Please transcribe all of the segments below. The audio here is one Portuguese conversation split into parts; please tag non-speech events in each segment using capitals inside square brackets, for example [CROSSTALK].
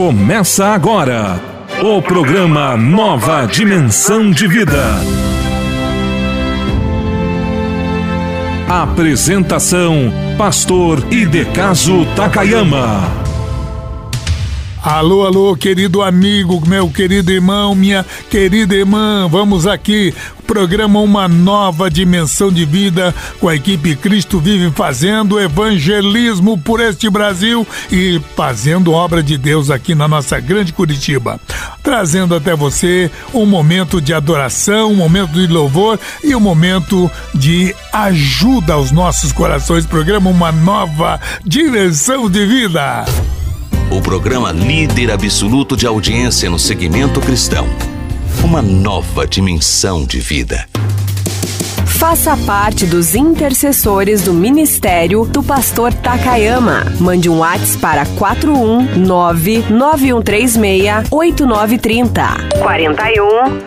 Começa agora o programa Nova Dimensão de Vida. Apresentação: Pastor Idecaso Takayama. Alô, alô, querido amigo, meu querido irmão, minha querida irmã, vamos aqui. Programa Uma Nova Dimensão de Vida com a equipe Cristo Vive fazendo evangelismo por este Brasil e fazendo obra de Deus aqui na nossa grande Curitiba. Trazendo até você um momento de adoração, um momento de louvor e um momento de ajuda aos nossos corações. Programa Uma Nova Dimensão de Vida o programa líder absoluto de audiência no segmento cristão. Uma nova dimensão de vida. Faça parte dos intercessores do ministério do pastor Takayama. Mande um WhatsApp para 419-9136-8930.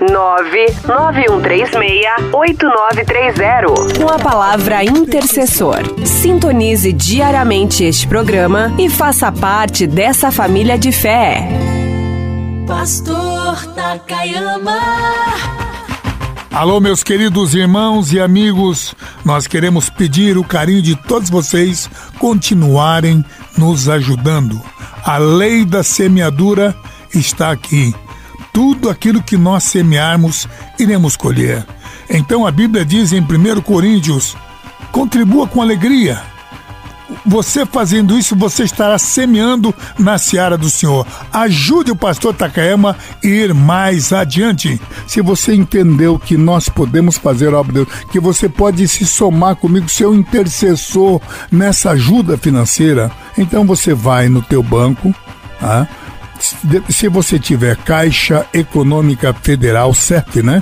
419-9136-8930. Com a palavra intercessor. Sintonize diariamente este programa e faça parte dessa família de fé. Pastor Takayama. Alô, meus queridos irmãos e amigos, nós queremos pedir o carinho de todos vocês continuarem nos ajudando. A lei da semeadura está aqui. Tudo aquilo que nós semearmos, iremos colher. Então a Bíblia diz em 1 Coríntios: contribua com alegria você fazendo isso, você estará semeando na seara do Senhor. Ajude o pastor Takayama a ir mais adiante. Se você entendeu que nós podemos fazer a obra de Deus, que você pode se somar comigo, ser um intercessor nessa ajuda financeira, então você vai no teu banco, tá? se você tiver Caixa Econômica Federal, certo, né?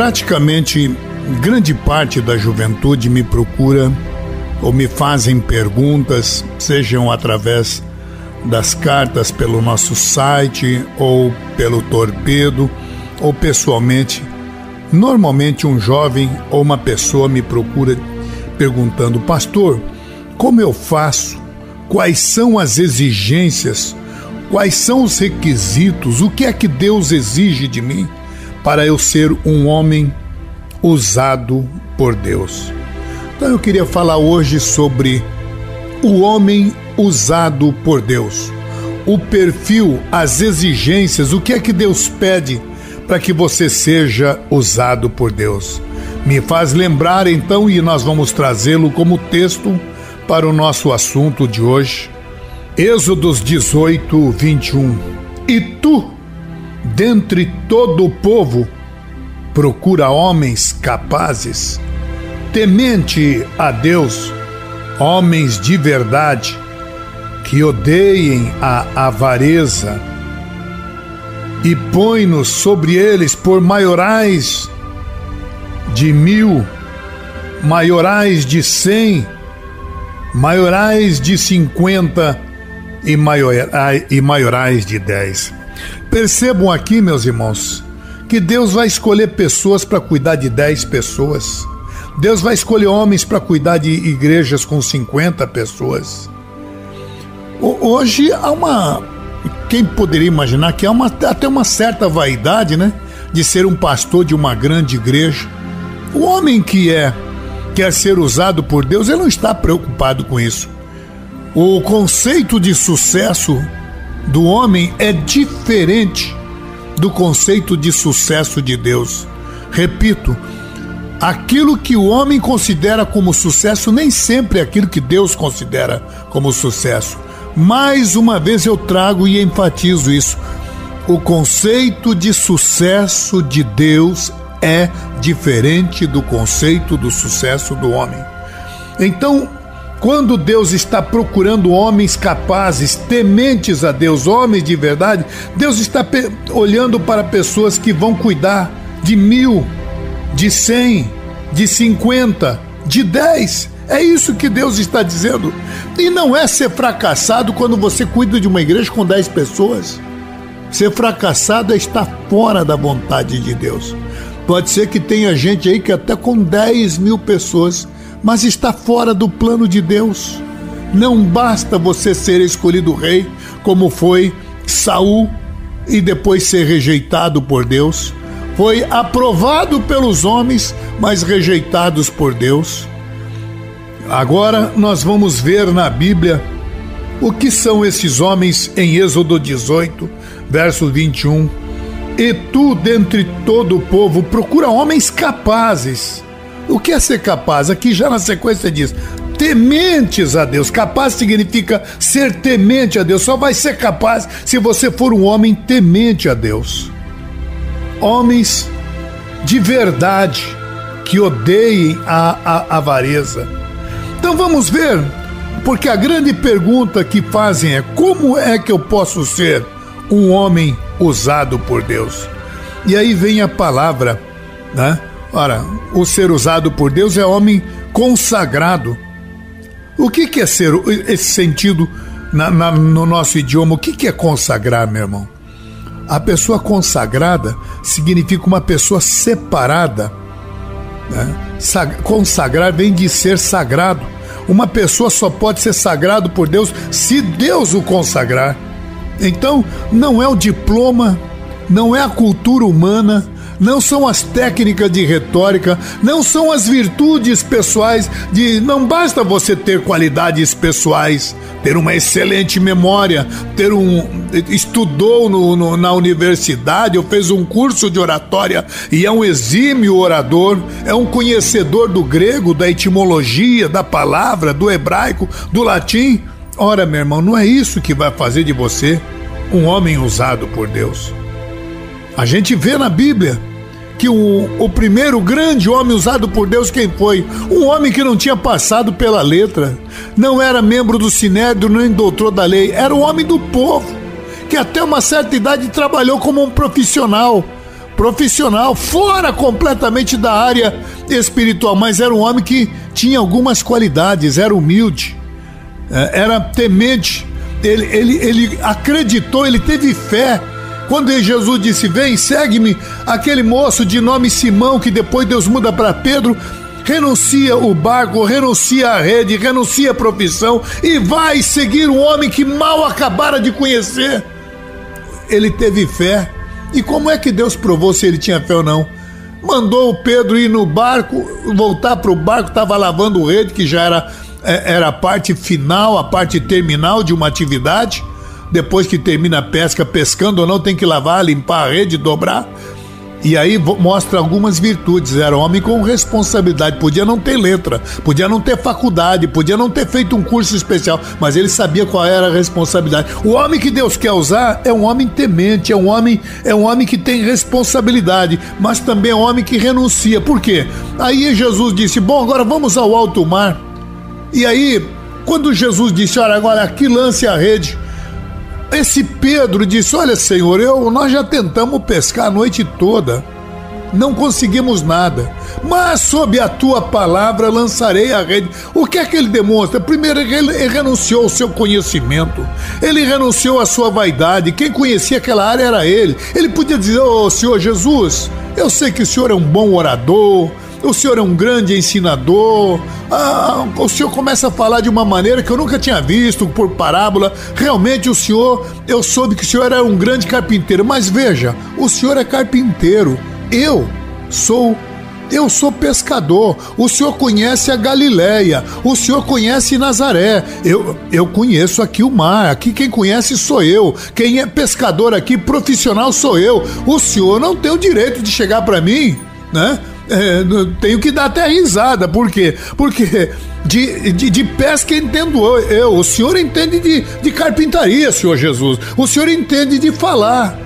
Praticamente grande parte da juventude me procura ou me fazem perguntas, sejam através das cartas pelo nosso site ou pelo torpedo ou pessoalmente. Normalmente um jovem ou uma pessoa me procura perguntando: "Pastor, como eu faço? Quais são as exigências? Quais são os requisitos? O que é que Deus exige de mim?" Para eu ser um homem usado por Deus. Então eu queria falar hoje sobre o homem usado por Deus. o perfil, as exigências, o que é que Deus pede para que você seja usado por Deus. Me faz lembrar então, e nós vamos trazê-lo como texto para o nosso assunto de hoje. Êxodos 18, 21. E tu, dentre todo o povo, procura homens capazes, temente a Deus, homens de verdade, que odeiem a avareza, e põe-nos sobre eles por maiorais de mil, maiorais de cem, maiorais de cinquenta e maiorais, de dez. Percebam aqui, meus irmãos, que Deus vai escolher pessoas para cuidar de 10 pessoas. Deus vai escolher homens para cuidar de igrejas com 50 pessoas. Hoje há uma. Quem poderia imaginar que há uma, até uma certa vaidade, né? De ser um pastor de uma grande igreja. O homem que é quer ser usado por Deus, ele não está preocupado com isso. O conceito de sucesso do homem é diferente do conceito de sucesso de Deus. Repito, aquilo que o homem considera como sucesso nem sempre é aquilo que Deus considera como sucesso. Mais uma vez eu trago e enfatizo isso. O conceito de sucesso de Deus é diferente do conceito do sucesso do homem. Então, quando Deus está procurando homens capazes, tementes a Deus, homens de verdade, Deus está olhando para pessoas que vão cuidar de mil, de cem, de cinquenta, de dez. É isso que Deus está dizendo. E não é ser fracassado quando você cuida de uma igreja com dez pessoas. Ser fracassado é estar fora da vontade de Deus. Pode ser que tenha gente aí que até com 10 mil pessoas mas está fora do plano de Deus. Não basta você ser escolhido rei, como foi Saul, e depois ser rejeitado por Deus. Foi aprovado pelos homens, mas rejeitados por Deus. Agora nós vamos ver na Bíblia o que são esses homens em Êxodo 18, verso 21. E tu, dentre todo o povo, procura homens capazes o que é ser capaz? Aqui já na sequência diz: tementes a Deus. Capaz significa ser temente a Deus. Só vai ser capaz se você for um homem temente a Deus. Homens de verdade que odeiem a, a avareza. Então vamos ver, porque a grande pergunta que fazem é: como é que eu posso ser um homem usado por Deus? E aí vem a palavra, né? Ora, o ser usado por Deus é homem consagrado. O que, que é ser esse sentido na, na, no nosso idioma? O que, que é consagrar, meu irmão? A pessoa consagrada significa uma pessoa separada. Né? Consagrar vem de ser sagrado. Uma pessoa só pode ser sagrado por Deus se Deus o consagrar. Então, não é o diploma, não é a cultura humana, não são as técnicas de retórica, não são as virtudes pessoais de não basta você ter qualidades pessoais, ter uma excelente memória, ter um estudou no, no, na universidade ou fez um curso de oratória e é um exímio orador, é um conhecedor do grego, da etimologia, da palavra, do hebraico, do latim. Ora, meu irmão, não é isso que vai fazer de você um homem usado por Deus. A gente vê na Bíblia que o, o primeiro grande homem usado por Deus, quem foi? Um homem que não tinha passado pela letra, não era membro do Sinédrio nem doutor da lei, era um homem do povo, que até uma certa idade trabalhou como um profissional profissional, fora completamente da área espiritual, mas era um homem que tinha algumas qualidades, era humilde, é, era temente, ele, ele, ele acreditou, ele teve fé quando Jesus disse: Vem, segue-me, aquele moço de nome Simão, que depois Deus muda para Pedro, renuncia o barco, renuncia a rede, renuncia a profissão e vai seguir um homem que mal acabara de conhecer. Ele teve fé. E como é que Deus provou se ele tinha fé ou não? Mandou o Pedro ir no barco, voltar para o barco, estava lavando rede, que já era, é, era a parte final, a parte terminal de uma atividade depois que termina a pesca, pescando ou não, tem que lavar, limpar a rede, dobrar. E aí mostra algumas virtudes. Era homem com responsabilidade. Podia não ter letra, podia não ter faculdade, podia não ter feito um curso especial, mas ele sabia qual era a responsabilidade. O homem que Deus quer usar é um homem temente, é um homem, é um homem que tem responsabilidade, mas também é um homem que renuncia. Por quê? Aí Jesus disse: Bom, agora vamos ao alto mar. E aí, quando Jesus disse: Olha, agora aqui lance a rede. Esse Pedro disse: Olha, Senhor, eu, nós já tentamos pescar a noite toda, não conseguimos nada, mas sob a tua palavra lançarei a rede. O que é que ele demonstra? Primeiro, ele renunciou ao seu conhecimento, ele renunciou à sua vaidade. Quem conhecia aquela área era ele. Ele podia dizer: Ô oh, Senhor Jesus, eu sei que o Senhor é um bom orador, o senhor é um grande ensinador. Ah, o senhor começa a falar de uma maneira que eu nunca tinha visto, por parábola. Realmente o senhor, eu soube que o senhor era um grande carpinteiro. Mas veja, o senhor é carpinteiro. Eu sou eu sou pescador. O senhor conhece a Galileia. O senhor conhece Nazaré. Eu, eu conheço aqui o mar. Aqui quem conhece sou eu. Quem é pescador aqui, profissional, sou eu. O senhor não tem o direito de chegar para mim, né? É, tenho que dar até risada, por quê? Porque de, de, de, pesca entendo eu, o senhor entende de, de carpintaria, senhor Jesus, o senhor entende de falar.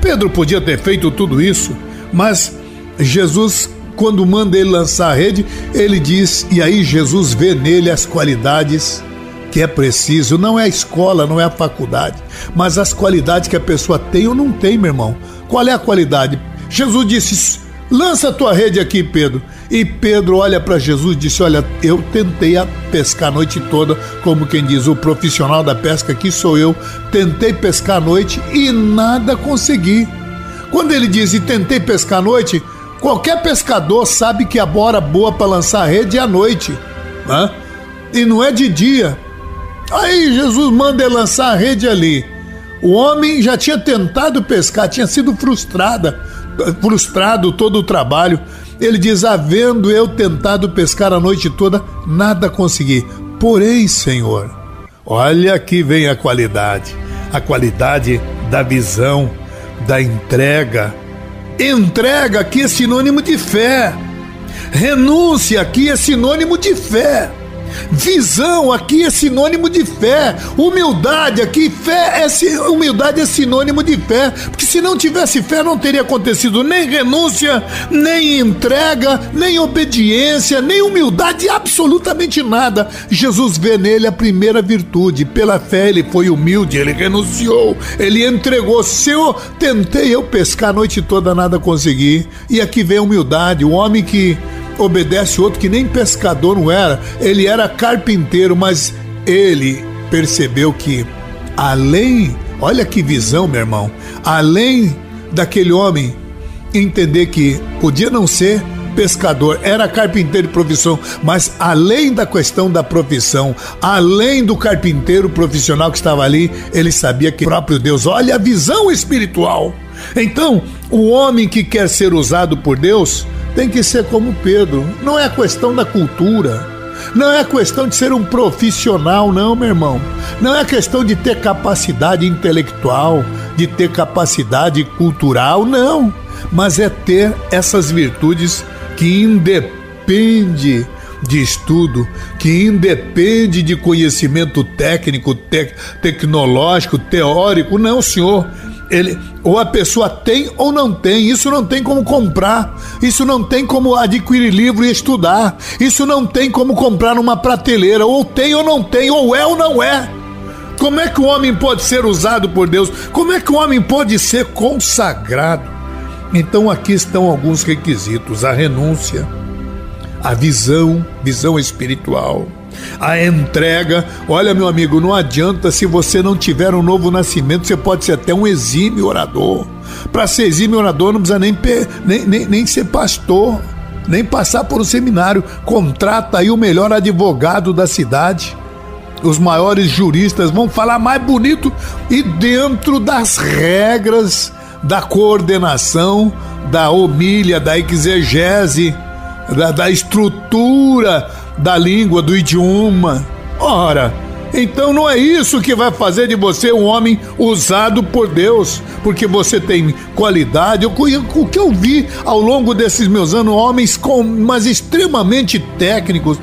Pedro podia ter feito tudo isso, mas Jesus, quando manda ele lançar a rede, ele diz, e aí Jesus vê nele as qualidades que é preciso, não é a escola, não é a faculdade, mas as qualidades que a pessoa tem ou não tem, meu irmão. Qual é a qualidade? Jesus disse: Lança a tua rede aqui, Pedro. E Pedro olha para Jesus e disse: Olha, eu tentei a pescar a noite toda, como quem diz, o profissional da pesca aqui sou eu. Tentei pescar a noite e nada consegui. Quando ele diz e tentei pescar a noite, qualquer pescador sabe que a bora boa para lançar a rede é à noite, né? e não é de dia. Aí Jesus manda ele lançar a rede ali. O homem já tinha tentado pescar, tinha sido frustrada frustrado todo o trabalho. Ele diz: Havendo eu tentado pescar a noite toda, nada consegui. Porém, Senhor, olha aqui vem a qualidade a qualidade da visão, da entrega. Entrega aqui é sinônimo de fé. Renúncia aqui é sinônimo de fé. Visão aqui é sinônimo de fé. Humildade aqui, fé é humildade é sinônimo de fé. Porque se não tivesse fé, não teria acontecido nem renúncia, nem entrega, nem obediência, nem humildade, absolutamente nada. Jesus vê nele a primeira virtude. Pela fé ele foi humilde, ele renunciou, ele entregou. Senhor, tentei eu pescar a noite toda, nada consegui. E aqui vem a humildade, o homem que obedece outro que nem pescador não era, ele era carpinteiro, mas ele percebeu que além, olha que visão, meu irmão, além daquele homem entender que podia não ser pescador, era carpinteiro de profissão, mas além da questão da profissão, além do carpinteiro profissional que estava ali, ele sabia que o próprio Deus, olha a visão espiritual. Então, o homem que quer ser usado por Deus, tem que ser como Pedro. Não é questão da cultura. Não é questão de ser um profissional, não, meu irmão. Não é questão de ter capacidade intelectual, de ter capacidade cultural, não. Mas é ter essas virtudes que independe de estudo, que independe de conhecimento técnico, te tecnológico, teórico. Não, senhor ele, ou a pessoa tem ou não tem, isso não tem como comprar, isso não tem como adquirir livro e estudar, isso não tem como comprar numa prateleira, ou tem ou não tem, ou é ou não é. Como é que o homem pode ser usado por Deus? Como é que o homem pode ser consagrado? Então aqui estão alguns requisitos: a renúncia, a visão, visão espiritual a entrega. Olha, meu amigo, não adianta se você não tiver um novo nascimento, você pode ser até um exímio orador. Para ser exímio orador, não precisa nem, nem, nem, nem ser pastor, nem passar por um seminário. Contrata aí o melhor advogado da cidade. Os maiores juristas vão falar mais bonito e dentro das regras da coordenação, da homilha, da exegese, da, da estrutura da língua, do idioma. Ora, Então não é isso que vai fazer de você um homem usado por Deus, porque você tem qualidade. O que eu vi ao longo desses meus anos, homens com, mas extremamente técnicos.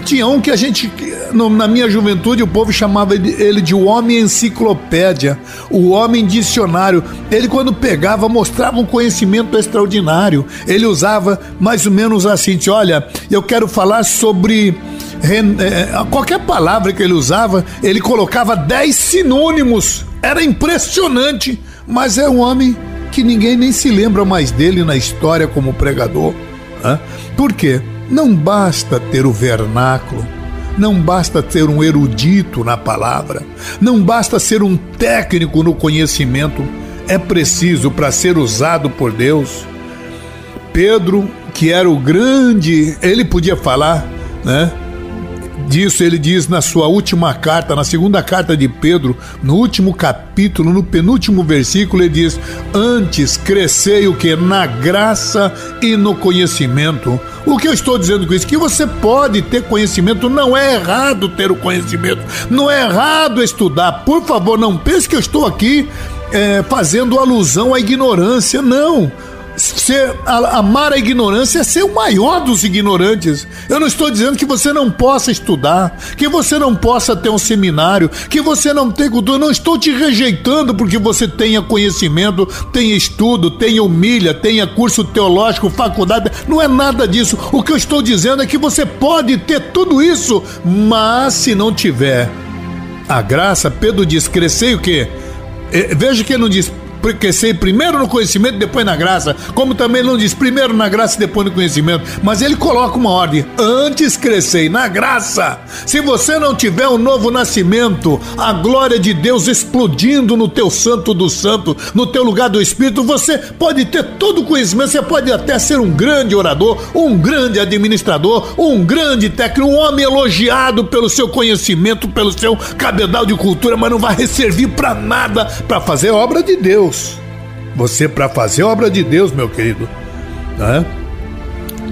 Tinha um que a gente, na minha juventude, o povo chamava ele de o homem enciclopédia, o homem dicionário. Ele, quando pegava, mostrava um conhecimento extraordinário. Ele usava mais ou menos assim: olha, eu quero falar sobre é, qualquer palavra que ele usava, ele colocava dez sinônimos. Era impressionante, mas é um homem que ninguém nem se lembra mais dele na história como pregador. Né? Por quê? Não basta ter o vernáculo, não basta ter um erudito na palavra, não basta ser um técnico no conhecimento, é preciso para ser usado por Deus. Pedro, que era o grande, ele podia falar, né? Disso ele diz na sua última carta, na segunda carta de Pedro, no último capítulo, no penúltimo versículo, ele diz: Antes crescei o que? Na graça e no conhecimento. O que eu estou dizendo com isso? Que você pode ter conhecimento, não é errado ter o conhecimento, não é errado estudar. Por favor, não pense que eu estou aqui é, fazendo alusão à ignorância, não ser, amar a ignorância é ser o maior dos ignorantes. Eu não estou dizendo que você não possa estudar, que você não possa ter um seminário, que você não tenha cultura. Não estou te rejeitando porque você tenha conhecimento, tenha estudo, tenha humilha, tenha curso teológico, faculdade. Não é nada disso. O que eu estou dizendo é que você pode ter tudo isso, mas se não tiver a graça, Pedro diz: crescer o quê? É, veja que ele não diz crescer primeiro no conhecimento, depois na graça. Como também não diz primeiro na graça e depois no conhecimento. Mas ele coloca uma ordem: antes crescer na graça. Se você não tiver um novo nascimento, a glória de Deus explodindo no teu santo do santo, no teu lugar do Espírito, você pode ter todo o conhecimento, você pode até ser um grande orador, um grande administrador, um grande técnico, um homem elogiado pelo seu conhecimento, pelo seu cabedal de cultura, mas não vai servir para nada para fazer obra de Deus. Deus. Você, para fazer obra de Deus, meu querido, né,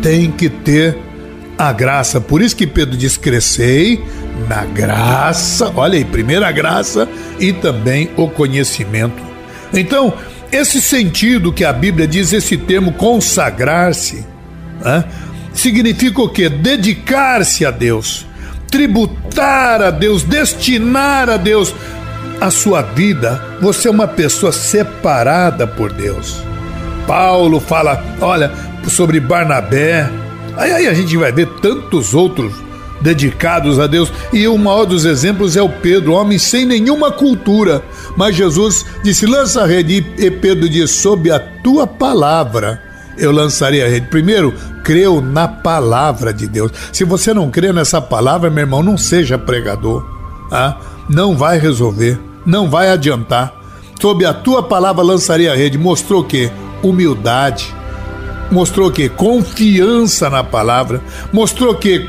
tem que ter a graça. Por isso que Pedro diz: crescei na graça, olha aí, primeira graça e também o conhecimento. Então, esse sentido que a Bíblia diz, esse termo consagrar-se, né, significa o quê? Dedicar-se a Deus, tributar a Deus, destinar a Deus a sua vida, você é uma pessoa separada por Deus. Paulo fala, olha, sobre Barnabé. Aí, aí a gente vai ver tantos outros dedicados a Deus. E o maior dos exemplos é o Pedro, homem sem nenhuma cultura. Mas Jesus disse: lança a rede. E Pedro disse: sob a tua palavra eu lançarei a rede. Primeiro, creu na palavra de Deus. Se você não crê nessa palavra, meu irmão, não seja pregador. Ah, não vai resolver não vai adiantar. Sob a tua palavra lançarei a rede. Mostrou que humildade, mostrou que confiança na palavra, mostrou que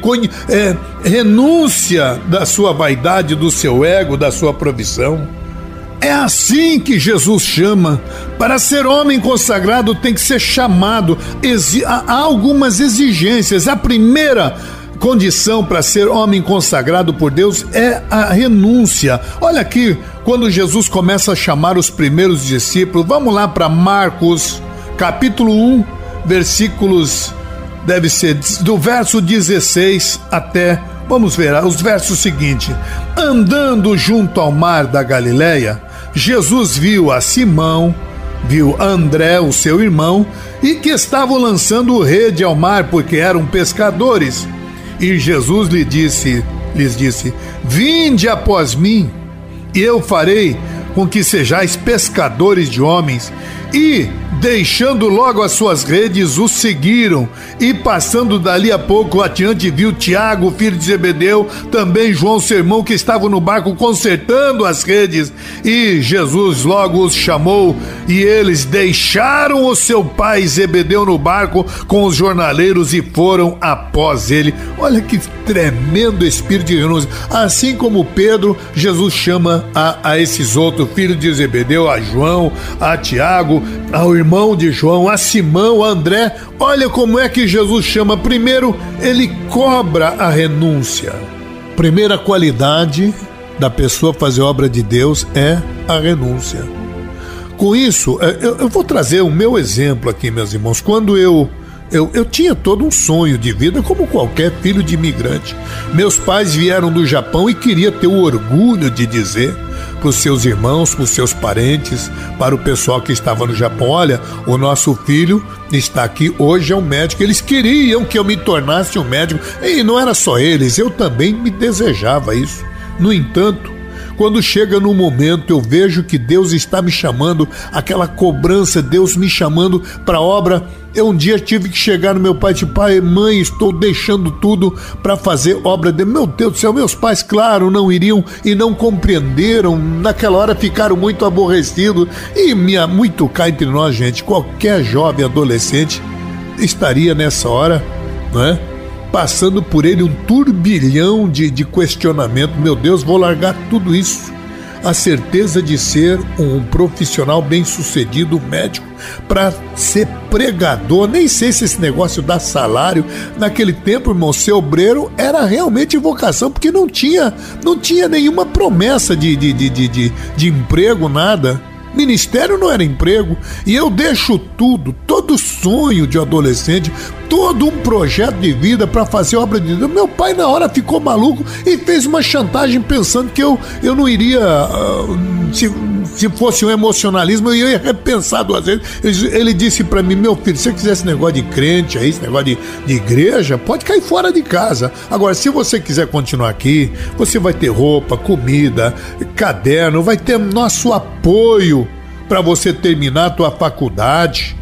é, renúncia da sua vaidade, do seu ego, da sua provisão. É assim que Jesus chama. Para ser homem consagrado tem que ser chamado. Há algumas exigências. A primeira condição para ser homem consagrado por Deus é a renúncia. Olha aqui, quando Jesus começa a chamar os primeiros discípulos, vamos lá para Marcos, capítulo 1, versículos, deve ser do verso 16 até, vamos ver, os versos seguintes. Andando junto ao mar da Galileia, Jesus viu a Simão, viu André, o seu irmão, e que estavam lançando rede ao mar porque eram pescadores. E Jesus lhe disse, lhes disse: Vinde após mim, e eu farei com que sejais pescadores de homens. E Deixando logo as suas redes, o seguiram e passando dali a pouco adiante viu Tiago, filho de Zebedeu, também João, seu irmão, que estavam no barco consertando as redes. E Jesus logo os chamou e eles deixaram o seu pai Zebedeu no barco com os jornaleiros e foram após ele. Olha que tremendo espírito de renúncia. Assim como Pedro, Jesus chama a, a esses outros, filhos de Zebedeu, a João, a Tiago, ao irmão irmão de João, a Simão, a André. Olha como é que Jesus chama. Primeiro, ele cobra a renúncia. Primeira qualidade da pessoa fazer obra de Deus é a renúncia. Com isso, é, eu, vou trazer o meu exemplo aqui, meus irmãos. Quando eu eu, eu tinha todo um sonho de vida, como qualquer filho de imigrante. Meus pais vieram do Japão e queria ter o orgulho de dizer para os seus irmãos, para os seus parentes, para o pessoal que estava no Japão: olha, o nosso filho está aqui, hoje é um médico. Eles queriam que eu me tornasse um médico, e não era só eles, eu também me desejava isso. No entanto, quando chega no momento, eu vejo que Deus está me chamando, aquela cobrança, Deus me chamando para a obra. Eu um dia tive que chegar no meu pai e tipo, pai, mãe, estou deixando tudo para fazer obra de meu Deus do céu. Meus pais, claro, não iriam e não compreenderam. Naquela hora ficaram muito aborrecidos e minha, muito cá entre nós, gente. Qualquer jovem adolescente estaria nessa hora, não é? passando por ele um turbilhão de, de questionamento. Meu Deus, vou largar tudo isso. A certeza de ser um profissional bem sucedido, médico, para ser pregador. Nem sei se esse negócio dá salário. Naquele tempo, irmão, ser obreiro era realmente vocação, porque não tinha, não tinha nenhuma promessa de, de, de, de, de, de emprego, nada. Ministério não era emprego. E eu deixo tudo, todo sonho de adolescente, todo um projeto de vida para fazer obra de Deus. Meu pai, na hora, ficou maluco e fez uma chantagem pensando que eu, eu não iria. Uh, se, se fosse um emocionalismo, eu ia repensar duas vezes. Ele, disse para mim: Meu filho, se você quiser esse negócio de crente aí, esse negócio de, de igreja, pode cair fora de casa. Agora, se você quiser continuar aqui, você vai ter roupa, comida, caderno, vai ter nosso apoio para você terminar a tua faculdade.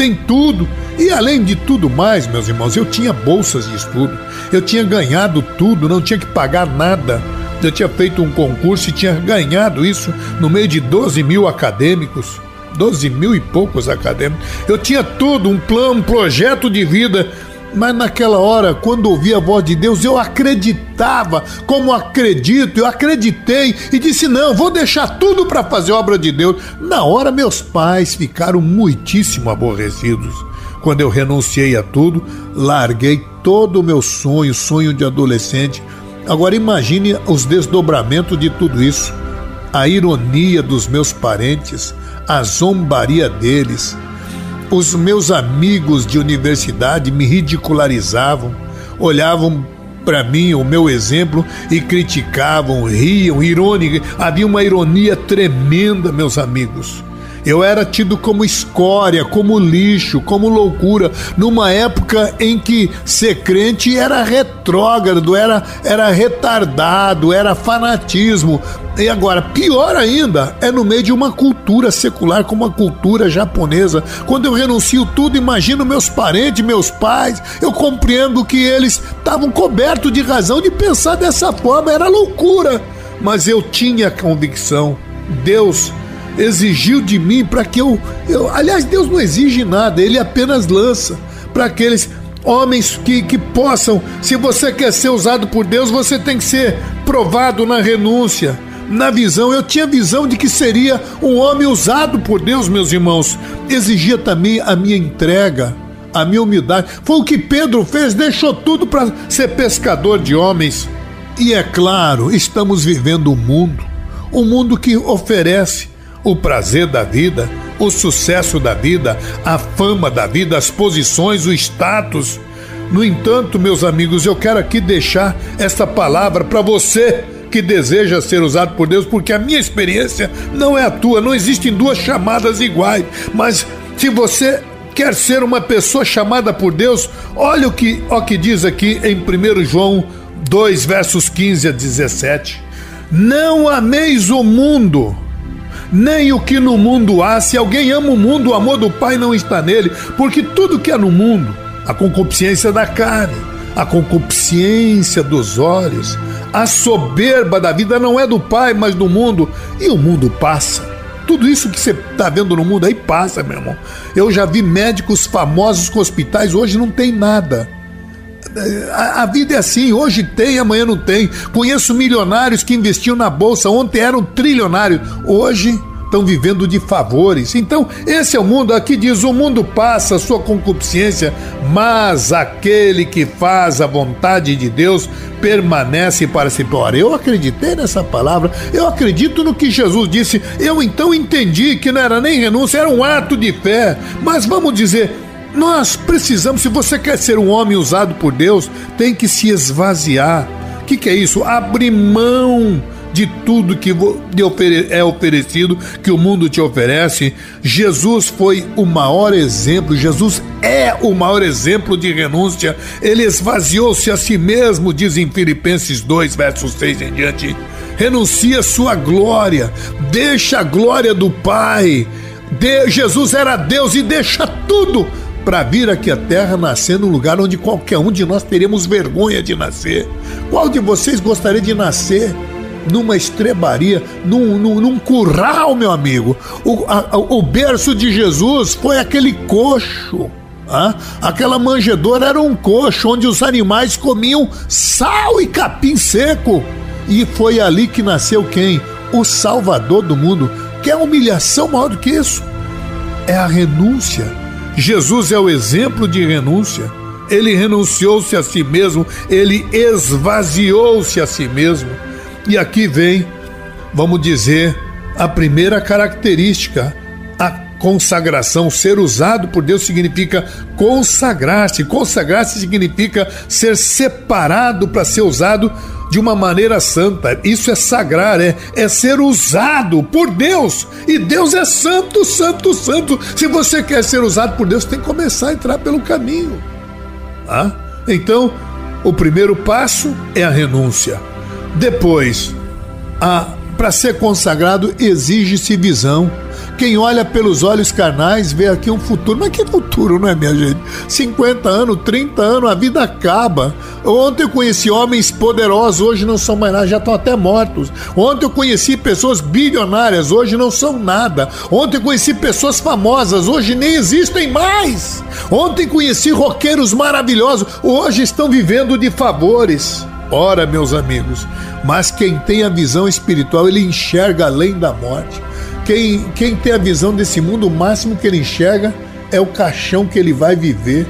Tem tudo. E além de tudo mais, meus irmãos, eu tinha bolsas de estudo. Eu tinha ganhado tudo, não tinha que pagar nada. Eu tinha feito um concurso e tinha ganhado isso no meio de 12 mil acadêmicos. 12 mil e poucos acadêmicos. Eu tinha tudo, um plano, um projeto de vida mas naquela hora, quando ouvi a voz de Deus, eu acreditava, como acredito, eu acreditei e disse: não, vou deixar tudo para fazer a obra de Deus. Na hora, meus pais ficaram muitíssimo aborrecidos. Quando eu renunciei a tudo, larguei todo o meu sonho, sonho de adolescente. Agora imagine os desdobramentos de tudo isso, a ironia dos meus parentes, a zombaria deles os meus amigos de universidade me ridicularizavam, olhavam para mim, o meu exemplo, e criticavam, riam, irônica. Havia uma ironia tremenda, meus amigos. Eu era tido como escória, como lixo, como loucura, numa época em que ser crente era retrógrado, era, era retardado, era fanatismo. E agora, pior ainda, é no meio de uma cultura secular como a cultura japonesa. Quando eu renuncio tudo, imagino meus parentes, meus pais, eu compreendo que eles estavam cobertos de razão de pensar dessa forma, era loucura. Mas eu tinha convicção. Deus exigiu de mim para que eu, eu. Aliás, Deus não exige nada, Ele apenas lança para aqueles homens que, que possam. Se você quer ser usado por Deus, você tem que ser provado na renúncia. Na visão, eu tinha visão de que seria um homem usado por Deus, meus irmãos. Exigia também a minha entrega, a minha humildade. Foi o que Pedro fez, deixou tudo para ser pescador de homens. E é claro, estamos vivendo um mundo, um mundo que oferece o prazer da vida, o sucesso da vida, a fama da vida, as posições, o status. No entanto, meus amigos, eu quero aqui deixar esta palavra para você que deseja ser usado por Deus, porque a minha experiência não é a tua, não existem duas chamadas iguais, mas se você quer ser uma pessoa chamada por Deus, olha o que, o que diz aqui em 1 João 2, versos 15 a 17. Não ameis o mundo, nem o que no mundo há. Se alguém ama o mundo, o amor do Pai não está nele, porque tudo que há no mundo, a concupiscência da carne, a concupiscência dos olhos, a soberba da vida não é do Pai, mas do mundo, e o mundo passa. Tudo isso que você está vendo no mundo aí passa, meu irmão. Eu já vi médicos famosos com hospitais, hoje não tem nada. A, a, vida é assim, hoje tem, amanhã não tem. Conheço milionários que investiam na bolsa, ontem eram trilionários, hoje estão vivendo de favores. Então, esse é o mundo. Aqui diz: o mundo passa, sua concupiscência, mas aquele que faz a vontade de Deus permanece para sempre. Ora, eu acreditei nessa palavra, eu acredito no que Jesus disse. Eu então entendi que não era nem renúncia, era um ato de fé. Mas vamos dizer, nós precisamos, se você quer ser um homem usado por Deus, tem que se esvaziar. O que, que é isso? Abrir mão de tudo que é oferecido, que o mundo te oferece. Jesus foi o maior exemplo, Jesus é o maior exemplo de renúncia. Ele esvaziou-se a si mesmo, diz em Filipenses 2, versos 6 em diante. Renuncia sua glória, deixa a glória do Pai. De, Jesus era Deus e deixa tudo para vir aqui à Terra nascer num lugar onde qualquer um de nós teremos vergonha de nascer. Qual de vocês gostaria de nascer? numa estrebaria, num, num, num curral, meu amigo. O, a, o berço de Jesus foi aquele coxo. Ah, aquela manjedoura era um coxo onde os animais comiam sal e capim seco. E foi ali que nasceu quem? O Salvador do mundo. Que é humilhação maior do que isso? É a renúncia. Jesus é o exemplo de renúncia. Ele renunciou-se a si mesmo, ele esvaziou-se a si mesmo. E aqui vem, vamos dizer, a primeira característica, a consagração. Ser usado por Deus significa consagrar-se. Consagrar-se significa ser separado para ser usado de uma maneira santa. Isso é sagrar, é, é ser usado por Deus. E Deus é santo, santo, santo. Se você quer ser usado por Deus, tem que começar a entrar pelo caminho. Ah? Então, o primeiro passo é a renúncia. Depois, para ser consagrado exige-se visão. Quem olha pelos olhos carnais vê aqui um futuro. Mas que futuro, não é, minha gente? 50 anos, 30 anos, a vida acaba. Ontem eu conheci homens poderosos, hoje não são mais nada, já estão até mortos. Ontem eu conheci pessoas bilionárias, hoje não são nada. Ontem eu conheci pessoas famosas, hoje nem existem mais. Ontem conheci roqueiros maravilhosos, hoje estão vivendo de favores. Ora, meus amigos, mas quem tem a visão espiritual, ele enxerga além da morte. Quem, quem tem a visão desse mundo, o máximo que ele enxerga é o caixão que ele vai viver.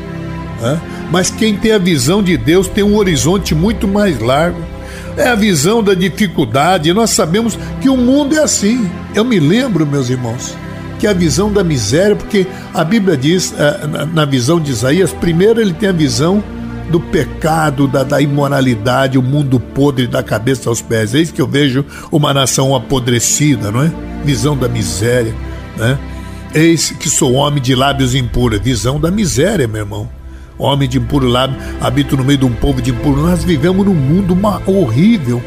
Né? Mas quem tem a visão de Deus tem um horizonte muito mais largo. É a visão da dificuldade. Nós sabemos que o mundo é assim. Eu me lembro, meus irmãos, que a visão da miséria, porque a Bíblia diz, eh, na visão de Isaías, primeiro ele tem a visão do pecado, da, da imoralidade, o mundo podre da cabeça aos pés. É isso que eu vejo uma nação apodrecida, não é? Visão da miséria, né? Eis que sou homem de lábios impuros, visão da miséria, meu irmão. Homem de impuro lábio, habito no meio de um povo de impuro. Nós vivemos num mundo horrível.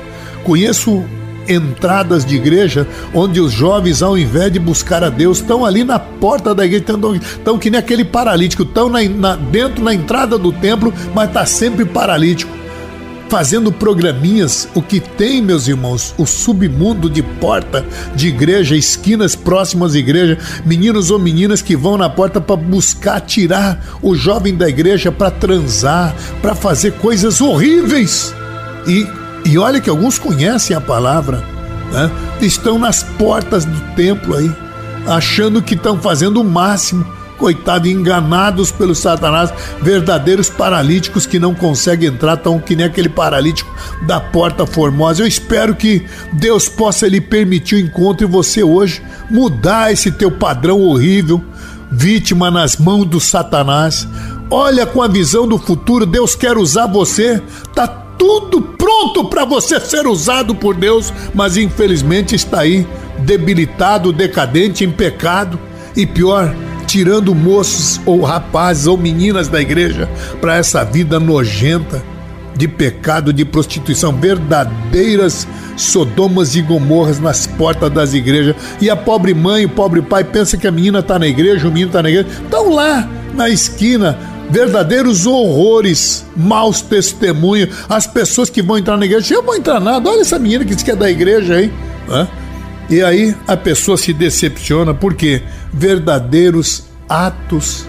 Conheço entradas de igreja onde os jovens, ao invés de buscar a Deus, estão ali na porta da igreja, estão, que nem aquele paralítico, estão na, na, dentro na entrada do templo, mas está sempre paralítico. Fazendo programinhas, o que tem, meus irmãos, o submundo de porta de igreja, esquinas próximas à igreja, meninos ou meninas que vão na porta para buscar tirar o jovem da igreja para transar, para fazer coisas horríveis. E e olha que alguns conhecem a palavra, né? estão nas portas do templo aí, achando que estão fazendo o máximo. Coitado, enganados pelo Satanás, verdadeiros paralíticos que não conseguem entrar, tão que nem aquele paralítico da porta formosa. Eu espero que Deus possa lhe permitir o encontro e você hoje mudar esse teu padrão horrível, vítima nas mãos do Satanás. Olha com a visão do futuro, Deus quer usar você. Tá tudo pronto para você ser usado por Deus, mas infelizmente está aí debilitado, decadente, em pecado e pior, tirando moços ou rapazes ou meninas da igreja para essa vida nojenta de pecado, de prostituição, verdadeiras Sodomas e Gomorras nas portas das igrejas. E a pobre mãe, o pobre pai pensa que a menina está na igreja, o menino está na igreja, estão lá na esquina verdadeiros horrores, maus testemunhos, as pessoas que vão entrar na igreja, eu vou entrar nada, olha essa menina que diz que é da igreja aí. Hã? E aí a pessoa se decepciona porque verdadeiros atos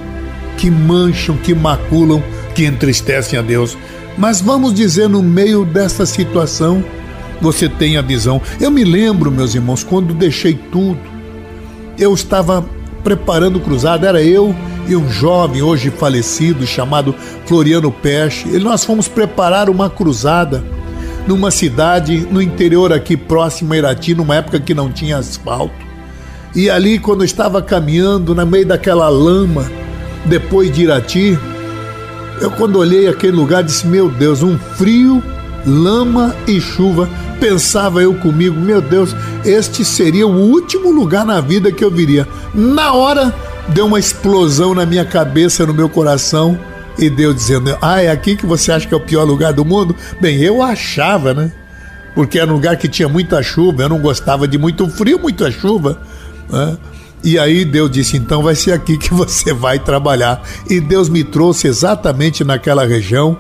que mancham, que maculam, que entristecem a Deus. Mas vamos dizer, no meio dessa situação, você tem a visão. Eu me lembro, meus irmãos, quando deixei tudo, eu estava preparando cruzada, era eu e um jovem hoje falecido chamado Floriano Peste. Nós fomos preparar uma cruzada numa cidade no interior aqui próximo a Irati, numa época que não tinha asfalto. E ali, quando eu estava caminhando no meio daquela lama, depois de Irati, eu quando olhei aquele lugar disse: Meu Deus, um frio, lama e chuva. Pensava eu comigo, meu Deus, este seria o último lugar na vida que eu viria. Na hora deu uma explosão na minha cabeça, no meu coração, e Deus dizendo: Ah, é aqui que você acha que é o pior lugar do mundo? Bem, eu achava, né? Porque era um lugar que tinha muita chuva, eu não gostava de muito frio, muita chuva. Né? E aí Deus disse: então vai ser aqui que [LAUGHS] você vai trabalhar. E Deus me trouxe exatamente naquela região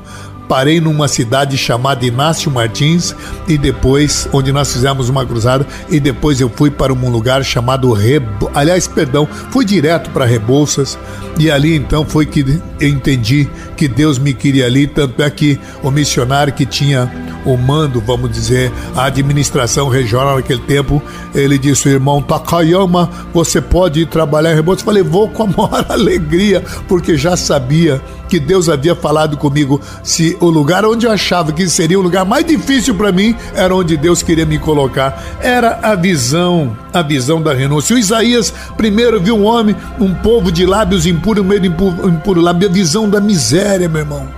parei numa cidade chamada Inácio Martins e depois, onde nós fizemos uma cruzada, e depois eu fui para um lugar chamado Rebo... aliás, perdão, fui direto para Rebouças e ali então foi que eu entendi que Deus me queria ali, tanto é que o missionário que tinha o mando, vamos dizer, a administração regional naquele tempo, ele disse, irmão Takayama, você pode ir trabalhar em Rebouças? Eu falei, vou com a maior [LAUGHS] alegria, porque já sabia que Deus havia falado comigo se o lugar onde eu achava que seria o lugar mais difícil para mim era onde Deus queria me colocar. Era a visão, a visão da renúncia. O Isaías primeiro viu um homem, um povo de lábios impuros, meio impuro, impuro lábio, a visão da miséria, meu irmão.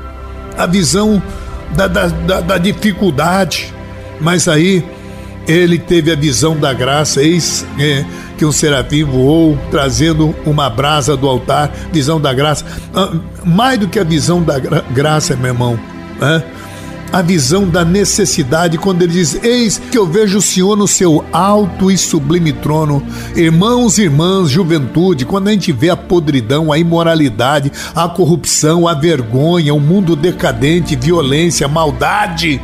A visão da, da, da, da dificuldade. Mas aí ele teve a visão da graça, eis é, que um serafim voou, trazendo uma brasa do altar, visão da graça. Ah, mais do que a visão da gra graça, meu irmão, é, a visão da necessidade, quando ele diz: Eis que eu vejo o Senhor no seu alto e sublime trono. Irmãos e irmãs, juventude, quando a gente vê a podridão, a imoralidade, a corrupção, a vergonha, o mundo decadente, violência, maldade,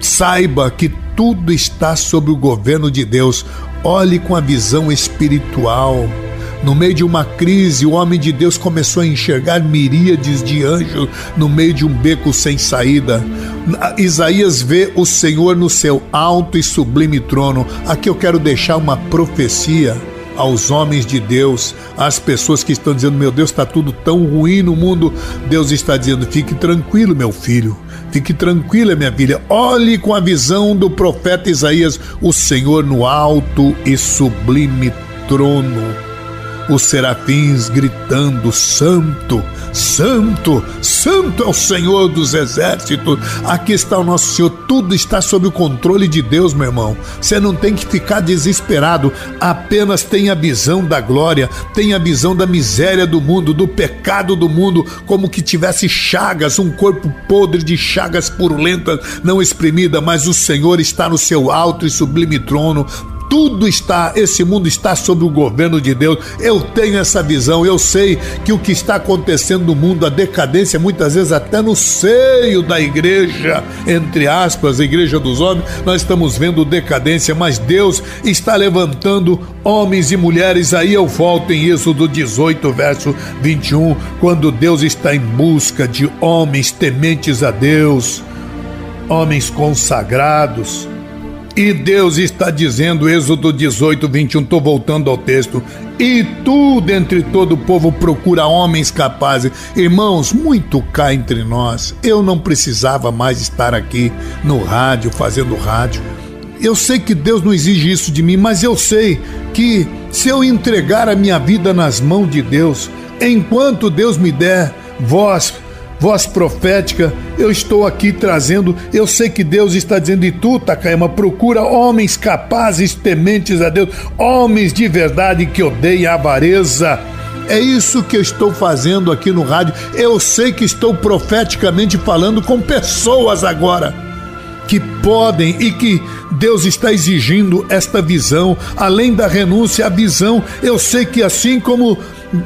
saiba que tudo está sob o governo de Deus. Olhe com a visão espiritual. No meio de uma crise, o homem de Deus começou a enxergar miríades de anjos no meio de um beco sem saída. Isaías vê o Senhor no seu alto e sublime trono. Aqui eu quero deixar uma profecia aos homens de Deus, às pessoas que estão dizendo: Meu Deus, está tudo tão ruim no mundo. Deus está dizendo: Fique tranquilo, meu filho. Fique tranquila, minha filha. Olhe com a visão do profeta Isaías, o Senhor no alto e sublime trono os serafins gritando: Santo, Santo, Santo é o Senhor dos exércitos. Aqui está o nosso Senhor, tudo está sob o controle de Deus, meu irmão. Você não tem que ficar desesperado, apenas tenha a visão da glória, tenha a visão da miséria do mundo, do pecado do mundo, como que tivesse chagas, um corpo podre de chagas purulentas, não exprimida, mas o Senhor está no seu alto e sublime trono tudo está, esse mundo está sob o governo de Deus. Eu tenho essa visão, eu sei que o que está acontecendo no mundo, a decadência, muitas vezes até no seio da igreja, entre aspas, a igreja dos homens, nós estamos vendo decadência, mas Deus está levantando homens e mulheres. Aí eu volto em Êxodo 18, verso 21, quando Deus está em busca de homens tementes a Deus, homens consagrados e Deus está dizendo, Êxodo 18, 21, estou voltando ao texto. E tu, dentre todo o povo, procura homens capazes. Irmãos, muito cá entre nós. Eu não precisava mais estar aqui no rádio, fazendo rádio. Eu sei que Deus não exige isso de mim, mas eu sei que se eu entregar a minha vida nas mãos de Deus, enquanto Deus me der voz voz profética, eu estou aqui trazendo. Eu sei que Deus está dizendo, e tu, Takayama, procura homens capazes, tementes a Deus, homens de verdade que odeiem a avareza. É isso que eu estou fazendo aqui no rádio. Eu sei que estou profeticamente falando com pessoas agora que podem e que Deus está exigindo esta visão, além da renúncia, a visão. Eu sei que assim como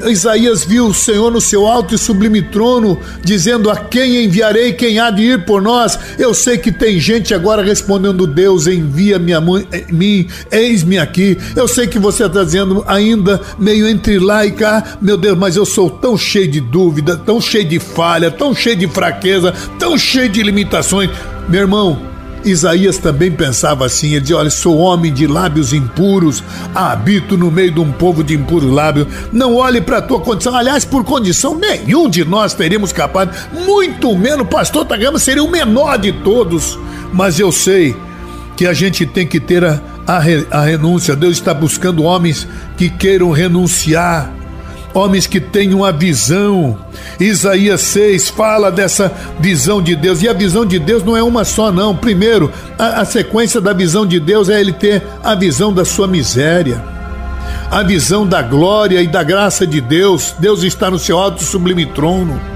Isaías viu o Senhor no seu alto e sublime trono, dizendo: A quem enviarei, quem há de ir por nós? Eu sei que tem gente agora respondendo: Deus, envia minha mãe, eh, mim, eis-me aqui. Eu sei que você está dizendo ainda meio entre lá e cá, meu Deus, mas eu sou tão cheio de dúvida, tão cheio de falha, tão cheio de fraqueza, tão cheio de limitações. Meu irmão, Isaías também pensava assim: ele dizia, olha, sou homem de lábios impuros, habito no meio de um povo de impuros lábios. Não olhe para a tua condição. Aliás, por condição nenhum de nós teríamos capaz, muito menos, pastor Tagama seria o menor de todos. Mas eu sei que a gente tem que ter a, a, a renúncia. Deus está buscando homens que queiram renunciar homens que tenham a visão. Isaías 6 fala dessa visão de Deus, e a visão de Deus não é uma só, não. Primeiro, a, a sequência da visão de Deus é ele ter a visão da sua miséria. A visão da glória e da graça de Deus. Deus está no seu alto sublime trono.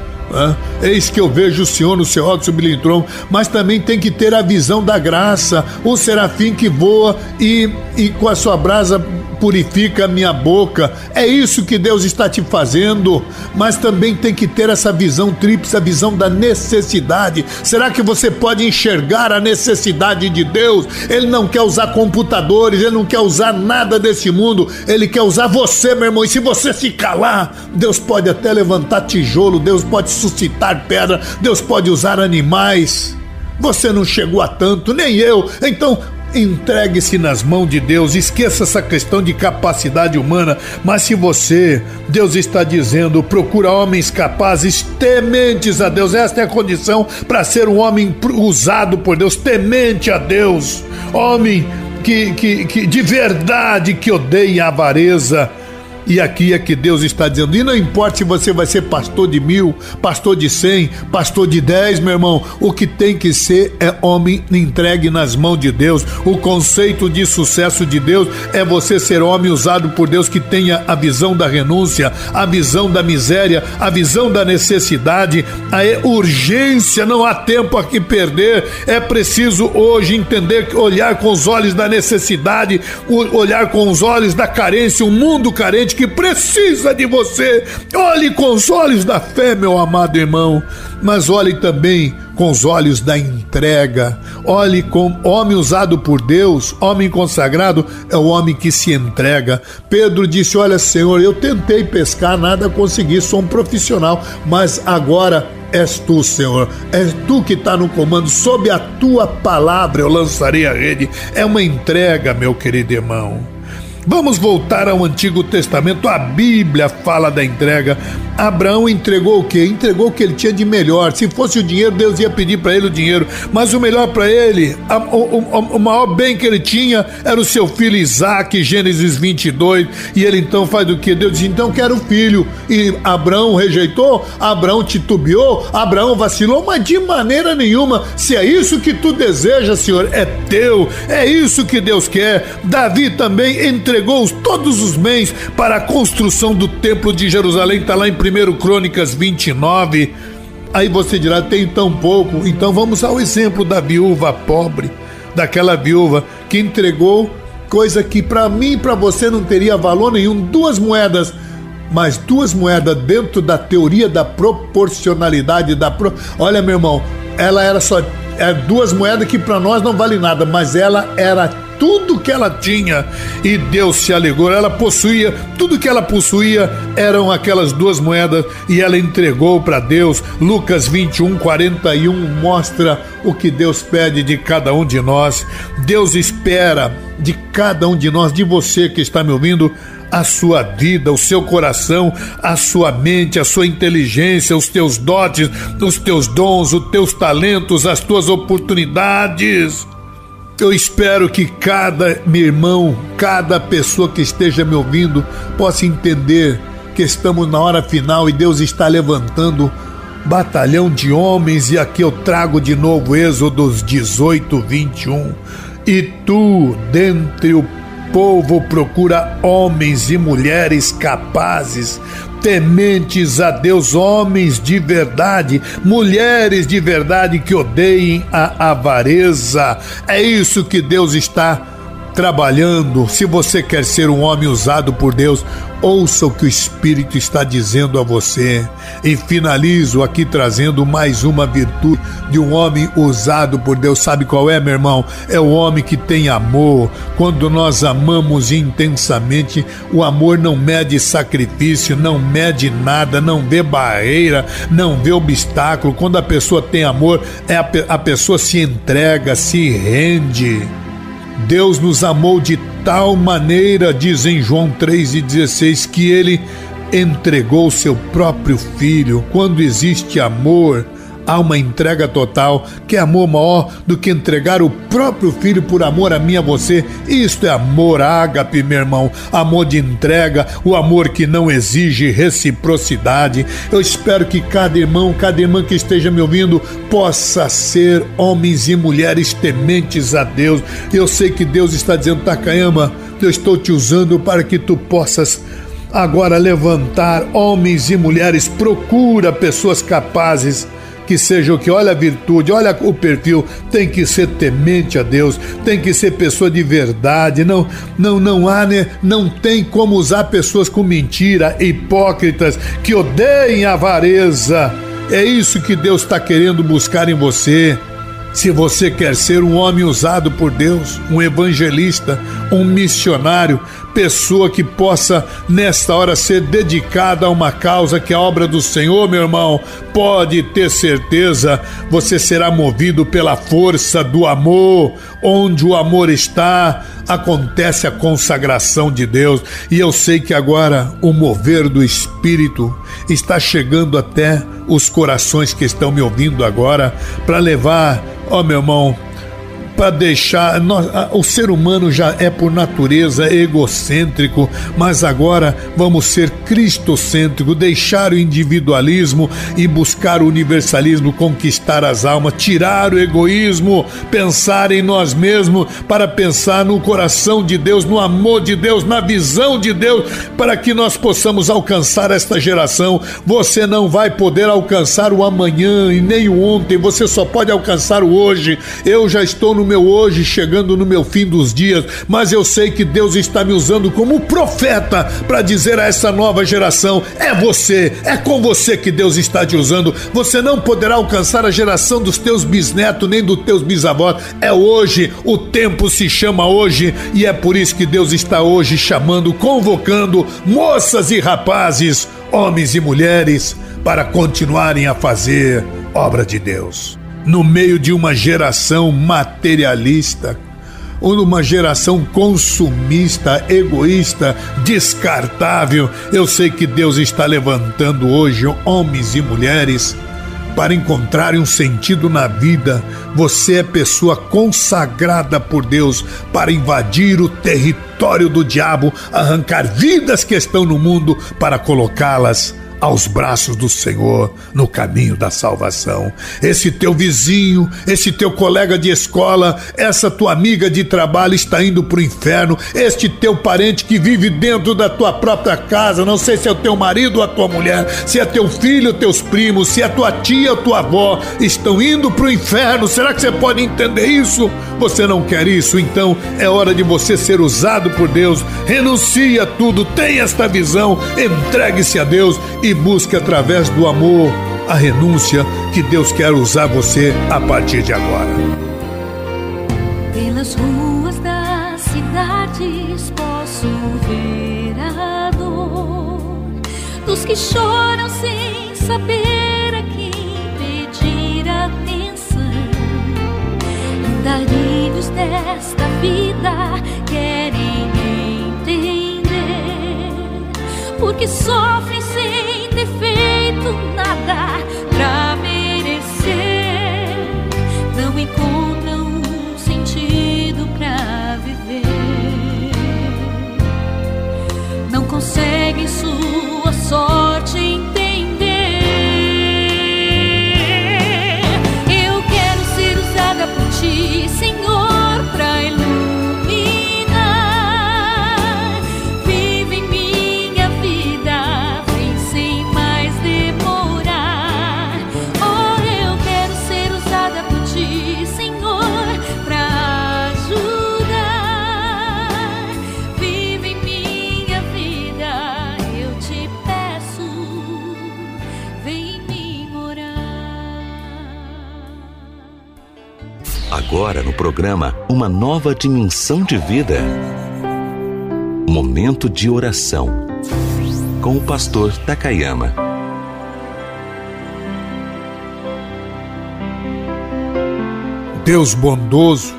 Eis que eu vejo o Senhor no seu alto sublime trono, mas também tem que ter a visão da graça, o serafim que voa e, e com a sua brasa purifica a minha boca. É isso que Deus está te fazendo, mas também tem que ter essa visão tríplice, a visão da necessidade. Será que você pode enxergar a necessidade de Deus? Ele não quer usar computadores, ele não quer usar nada desse mundo, ele quer usar você, meu irmão. E se você se calar, Deus pode até levantar tijolo, Deus pode suscitar pedra, Deus pode usar animais. Você não chegou a tanto, nem eu. Então, Entregue-se nas mãos de Deus, esqueça essa questão de capacidade humana, mas se você, Deus está dizendo, procura homens capazes, tementes a Deus, esta é a condição para ser um homem usado por Deus, temente a Deus, homem que, que, que de verdade que odeia a avareza, e aqui é que Deus está dizendo: e não importa se você vai ser pastor de mil, pastor de cem, pastor de dez, meu irmão, o que tem que ser é homem entregue nas mãos de Deus. O conceito de sucesso de Deus é você ser homem usado por Deus que tenha a visão da renúncia, a visão da miséria, a visão da necessidade, a urgência. Não há tempo a que perder. É preciso hoje entender, olhar com os olhos da necessidade, olhar com os olhos da carência, um mundo carente que precisa de você. Olhe com os olhos da fé, meu amado irmão, mas olhe também com os olhos da entrega. Olhe com homem usado por Deus, homem consagrado, é o homem que se entrega. Pedro disse: Olha, Senhor, eu tentei pescar, nada consegui, sou um profissional, mas agora és tu, Senhor. És tu que está no comando. Sob a tua palavra eu lançarei a rede. É uma entrega, meu querido irmão. Vamos voltar ao Antigo Testamento. A Bíblia fala da entrega. Abraão entregou o quê? Entregou o que ele tinha de melhor. Se fosse o dinheiro, Deus ia pedir para ele o dinheiro. Mas o melhor para ele, a, o, o, o, maior bem que ele tinha era o seu filho Isaac, Gênesis 22. E ele então faz o que? Deus diz: então quero filho. E Abraão rejeitou, Abraão titubeou, Abraão vacilou, mas de maneira nenhuma. Se é isso que tu deseja, Senhor, é teu. É isso que Deus quer. Davi também entregou entregou todos os bens para a construção do templo de Jerusalém, está lá em 1 Crônicas 29. Aí você dirá, tem tão pouco. Então vamos ao exemplo da viúva pobre, daquela viúva que entregou coisa que para mim e para você não teria valor nenhum, duas moedas mas duas moedas dentro da teoria da proporcionalidade da pro... olha meu irmão ela era só é, duas moedas que para nós não vale nada mas ela era tudo que ela tinha e Deus se alegrou. Ela possuía, tudo que ela possuía eram aquelas duas moedas e ela entregou para Deus. Lucas 21, 41 mostra o que Deus pede de cada um de nós. Deus espera de cada um de nós, de você que está me ouvindo, a sua vida, o seu coração, a sua mente, a sua inteligência, os teus dotes, os teus dons, os teus talentos, as tuas oportunidades. Eu espero que cada meu irmão, cada pessoa que esteja me ouvindo possa entender que estamos na hora final e Deus está levantando batalhão de homens, e aqui eu trago de novo Êxodos 18, 21. E tu, dentre o povo, procura homens e mulheres capazes tementes a Deus, homens de verdade, mulheres de verdade que odeiem a avareza. É isso que Deus está trabalhando, se você quer ser um homem usado por Deus, ouça o que o Espírito está dizendo a você. E finalizo aqui trazendo mais uma virtude de um homem usado por Deus. Sabe qual é, meu irmão? É o homem que tem amor. Quando nós amamos intensamente, o amor não mede sacrifício, não mede nada, não vê barreira, não vê obstáculo. Quando a pessoa tem amor, é a, a pessoa se entrega, se rende. Deus nos amou de tal maneira, diz em João 3,16, que ele entregou seu próprio filho. Quando existe amor, há uma entrega total, que é amor maior do que entregar o próprio filho por amor a mim a você. Isto é amor ágape, meu irmão, amor de entrega, o amor que não exige reciprocidade. Eu espero que cada irmão, cada irmã que esteja me ouvindo possa ser homens e mulheres tementes a Deus. Eu sei que Deus está dizendo, Takayama, eu estou te usando para que tu possas agora levantar homens e mulheres, procura pessoas capazes que seja o que olha a virtude, olha o perfil, tem que ser temente a Deus, tem que ser pessoa de verdade, não não não há, né, não tem como usar pessoas com mentira, hipócritas que odeiem a avareza. É isso que Deus está querendo buscar em você. Se você quer ser um homem usado por Deus, um evangelista, um missionário, pessoa que possa nesta hora ser dedicada a uma causa que é a obra do Senhor, meu irmão, pode ter certeza, você será movido pela força do amor. Onde o amor está, acontece a consagração de Deus. E eu sei que agora o mover do Espírito está chegando até os corações que estão me ouvindo agora para levar, ó meu irmão, para deixar. Nós, o ser humano já é por natureza egocêntrico, mas agora vamos ser cristocêntrico, deixar o individualismo e buscar o universalismo, conquistar as almas, tirar o egoísmo, pensar em nós mesmos para pensar no coração de Deus, no amor de Deus, na visão de Deus, para que nós possamos alcançar esta geração. Você não vai poder alcançar o amanhã e nem o ontem, você só pode alcançar o hoje. Eu já estou no meu hoje, chegando no meu fim dos dias, mas eu sei que Deus está me usando como profeta para dizer a essa nova geração: é você, é com você que Deus está te usando. Você não poderá alcançar a geração dos teus bisnetos nem dos teus bisavós. É hoje, o tempo se chama hoje e é por isso que Deus está hoje chamando, convocando moças e rapazes, homens e mulheres para continuarem a fazer obra de Deus no meio de uma geração materialista, ou numa geração consumista, egoísta, descartável. Eu sei que Deus está levantando hoje homens e mulheres para encontrarem um sentido na vida. Você é pessoa consagrada por Deus para invadir o território do diabo, arrancar vidas que estão no mundo para colocá-las aos braços do Senhor no caminho da salvação. Esse teu vizinho, esse teu colega de escola, essa tua amiga de trabalho está indo para o inferno. Este teu parente que vive dentro da tua própria casa, não sei se é o teu marido ou a tua mulher, se é teu filho, teus primos, se é tua tia ou tua avó, estão indo para o inferno. Será que você pode entender isso? Você não quer isso? Então é hora de você ser usado por Deus. Renuncie a tudo, tenha esta visão, entregue-se a Deus e busque através do amor a renúncia que Deus quer usar você a partir de agora. Pelas ruas das cidades posso ver a dor dos que choram sem saber a quem pedir atenção. Andarilhos desta vida querem entender porque sofrem ter feito nada pra merecer. Não encontram um sentido pra viver. Não conseguem sua sorte agora no programa Uma Nova Dimensão de Vida. Momento de oração com o pastor Takayama. Deus bondoso,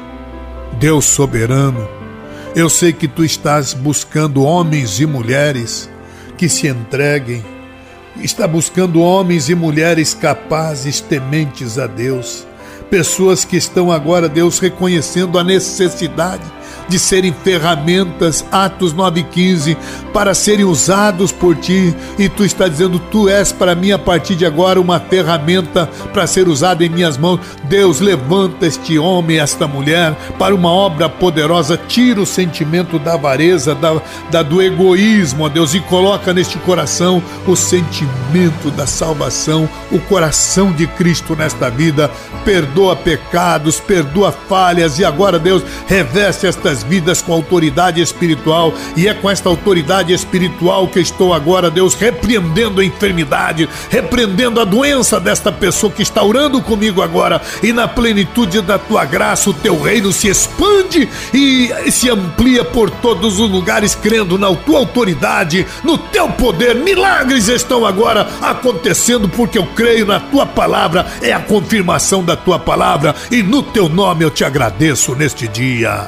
Deus soberano, eu sei que tu estás buscando homens e mulheres que se entreguem, está buscando homens e mulheres capazes, tementes a Deus pessoas que estão agora, Deus, reconhecendo a necessidade de serem ferramentas, Atos 9,15, para serem usados por ti. E tu está dizendo: Tu és para mim a partir de agora uma ferramenta para ser usada em minhas mãos. Deus, levanta este homem, esta mulher, para uma obra poderosa. Tira o sentimento da avareza, da, da, do egoísmo, ó Deus, e coloca neste coração o sentimento da salvação, o coração de Cristo nesta vida. Perdoa pecados, perdoa falhas, e agora, Deus, reveste estas vidas com autoridade espiritual, e é com esta autoridade espiritual que estou agora, Deus, repreendendo a enfermidade, repreendendo a doença desta pessoa que está orando comigo agora, e na plenitude da tua graça, o teu reino se expande e se amplia por todos os lugares, crendo na tua autoridade, no teu poder. Milagres estão agora acontecendo porque eu creio na tua palavra, é a confirmação da tua palavra, e no teu nome eu te agradeço neste dia.